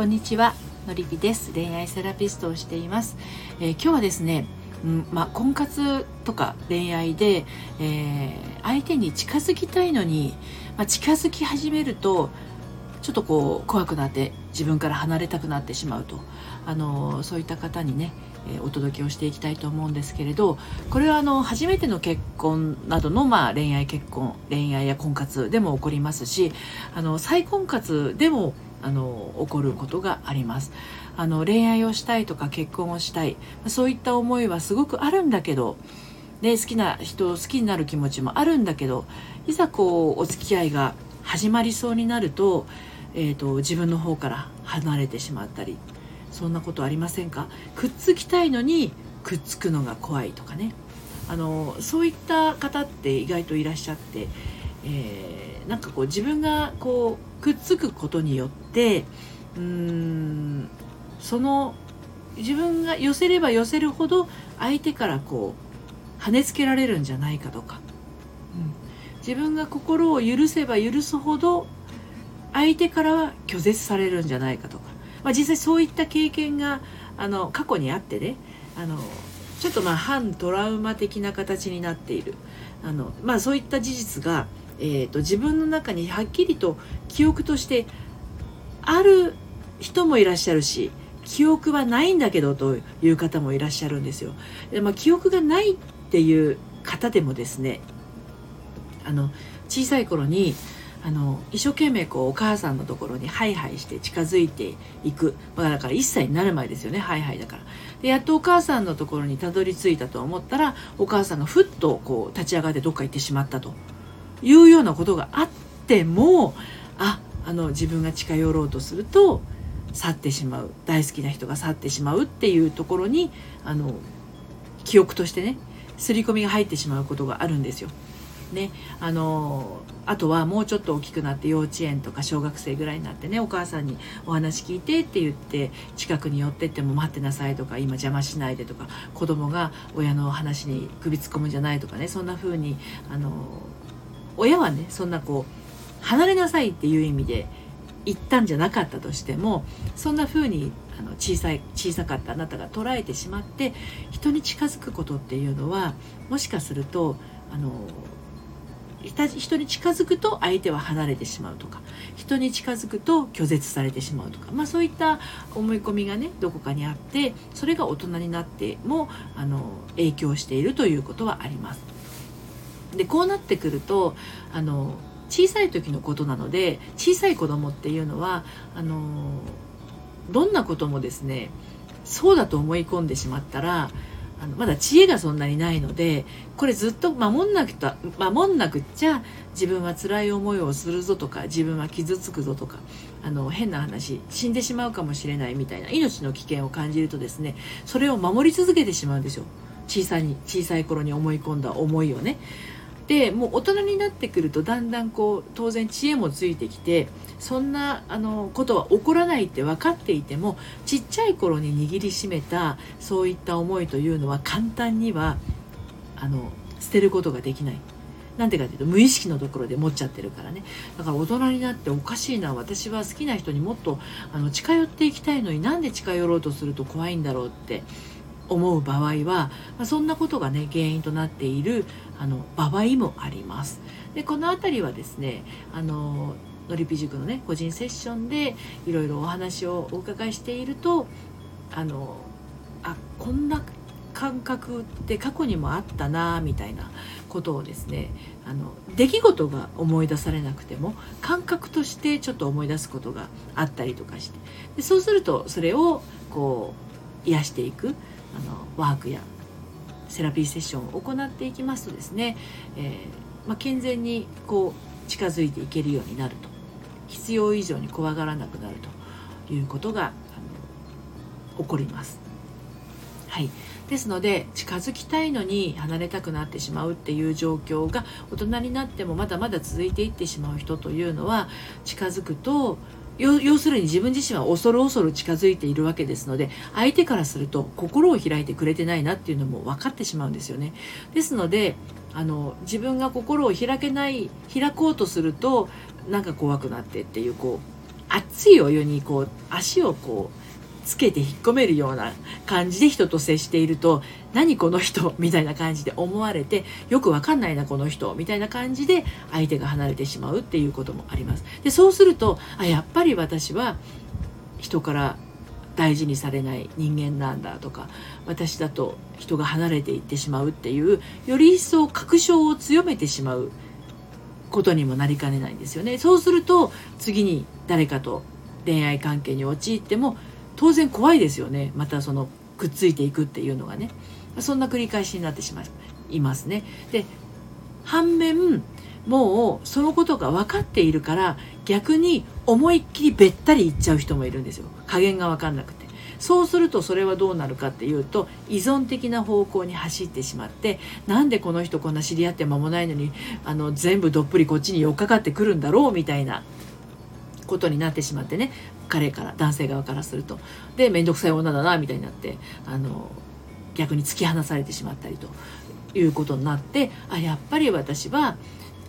こんにちはのりぴです。恋愛セラピストをしています、えー、今日はですねうんまあ、婚活とか恋愛で、えー、相手に近づきたいのに、まあ、近づき始めるとちょっとこう怖くなって自分から離れたくなってしまうと。あのそういった方にねお届けをしていきたいと思うんですけれどこれはあの初めての結婚などの、まあ、恋愛結婚恋愛や婚活でも起こりますしあの再婚活でもあの起こることがあります。あの恋愛をしたいとか結婚をしたい。そういった思いはすごくあるんだけどね、好きな人を好きになる気持ちもあるんだけどいざこうお付き合いが始まりそうになると,、えーと自分の方から離れてしまったりそんなことありませんか？くっつきたいのにくっつくのが怖いとかね。あのそういった方って意外といらっしゃって、えー、なんかこう自分がこうくっつくことによってうーんその自分が寄せれば寄せるほど相手からこう跳ねつけられるんじゃないかとか、うん、自分が心を許せば許すほど相手からは拒絶されるんじゃないかとか。まあ、実際そういった経験があの過去にあってねあのちょっとまあ反トラウマ的な形になっている。あの、まあ、そういった事実が、えーと、自分の中にはっきりと記憶としてある人もいらっしゃるし記憶はないんだけどという方もいらっしゃるんですよ。でまあ、記憶がないっていう方でもですねあの小さい頃にあの一生懸命こうお母さんのところにハイハイして近づいていく、まあ、だから1歳になる前ですよねハイハイだからでやっとお母さんのところにたどり着いたと思ったらお母さんがふっとこう立ち上がってどっか行ってしまったというようなことがあってもああの自分が近寄ろうとすると去ってしまう大好きな人が去ってしまうっていうところにあの記憶としてね刷り込みが入ってしまうことがあるんですよ。ねあのあとはもうちょっと大きくなって幼稚園とか小学生ぐらいになってねお母さんにお話聞いてって言って近くに寄ってっても待ってなさいとか今邪魔しないでとか子供が親の話に首突っ込むんじゃないとかねそんな風にあの親はねそんなこう離れなさいっていう意味で言ったんじゃなかったとしてもそんな風にあの小さい小さかったあなたが捉えてしまって人に近づくことっていうのはもしかするとあの人に近づくと相手は離れてしまうとか人に近づくと拒絶されてしまうとか、まあ、そういった思い込みがねどこかにあってそれが大人になってもあの影響しているということはあります。でこうなってくるとあの小さい時のことなので小さい子供っていうのはあのどんなこともですねそうだと思い込んでしまったらあのまだ知恵がそんなにないのでこれずっと守んなくた守んなくっちゃ自分は辛い思いをするぞとか自分は傷つくぞとかあの変な話死んでしまうかもしれないみたいな命の危険を感じるとですねそれを守り続けてしまうんですよ。小さに小さい頃に思い込んだ思いをね。でもう大人になってくるとだんだんこう当然知恵もついてきてそんなあのことは起こらないって分かっていてもちっちゃい頃に握りしめたそういった思いというのは簡単にはあの捨てることができない。なんでかというと無意識のところで持っちゃってるからねだから大人になっておかしいな私は好きな人にもっとあの近寄っていきたいのになんで近寄ろうとすると怖いんだろうって思う場合は、まあ、そんなことがね原因となっているあの場合もあります。でこの辺りはですねあののりぴ塾のね個人セッションでいろいろお話をお伺いしているとあのあこんな感覚って過去にもあったなみたいなことをですねあの出来事が思い出されなくても感覚としてちょっと思い出すことがあったりとかしてでそうするとそれをこう癒していくあのワークやセラピーセッションを行っていきますとですね、えー、まあ、健全にこう近づいていけるようになると必要以上に怖がらなくなるということが起こります。はい、ですので近づきたいのに離れたくなってしまうっていう状況が大人になってもまだまだ続いていってしまう人というのは近づくと要するに自分自身は恐る恐る近づいているわけですので相手からすると心を開いてくれてないなっていうのも分かってしまうんですよね。ですのであの自分が心を開けない開こうとするとなんか怖くなってっていうこう熱いお湯にこう足をこうつけて引っ込めるような感じで人と接していると何この人？みたいな感じで思われてよくわかんないなこの人。みたいな感じで相手が離れてしまうっていうこともあります。でそうするとあやっぱり私は人から大事にされない人間なんだとか私だと人が離れていってしまうっていうより一層確証を強めてしまうことにもなりかねないんですよね。そうすると次に誰かと恋愛関係に陥っても当然怖いですよね。またそのくっついていくっていうのがね。そんな繰り返しになってしまいますね。で反面もうそのことが分かっているから逆に思いっきりべったりいっちゃう人もいるんですよ。加減が分かんなくて。そうするとそれはどうなるかっていうと依存的な方向に走ってしまってなんでこの人こんな知り合って間もないのにあの全部どっぷりこっちに寄っかかってくるんだろうみたいなことになってしまってね彼から男性側からすると。で面倒くさい女だなみたいになってあの逆に突き放されてしまったりということになってあやっぱり私は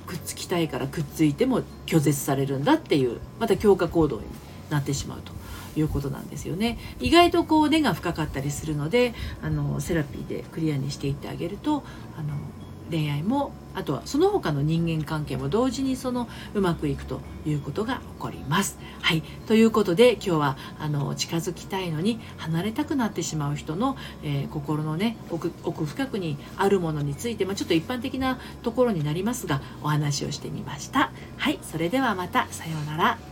くっつきたいからくっついても拒絶されるんだっていうまた強化行動になってしまうと。いうことなんですよね。意外とこう根が深かったりするのであのセラピーでクリアにしていってあげるとあの恋愛もあとはその他の人間関係も同時にそのうまくいくということが起こります。はい。ということで今日はあの近づきたいのに離れたくなってしまう人の、えー、心のね奥深くにあるものについて、まあ、ちょっと一般的なところになりますがお話をしてみました。はい。それではまたさようなら。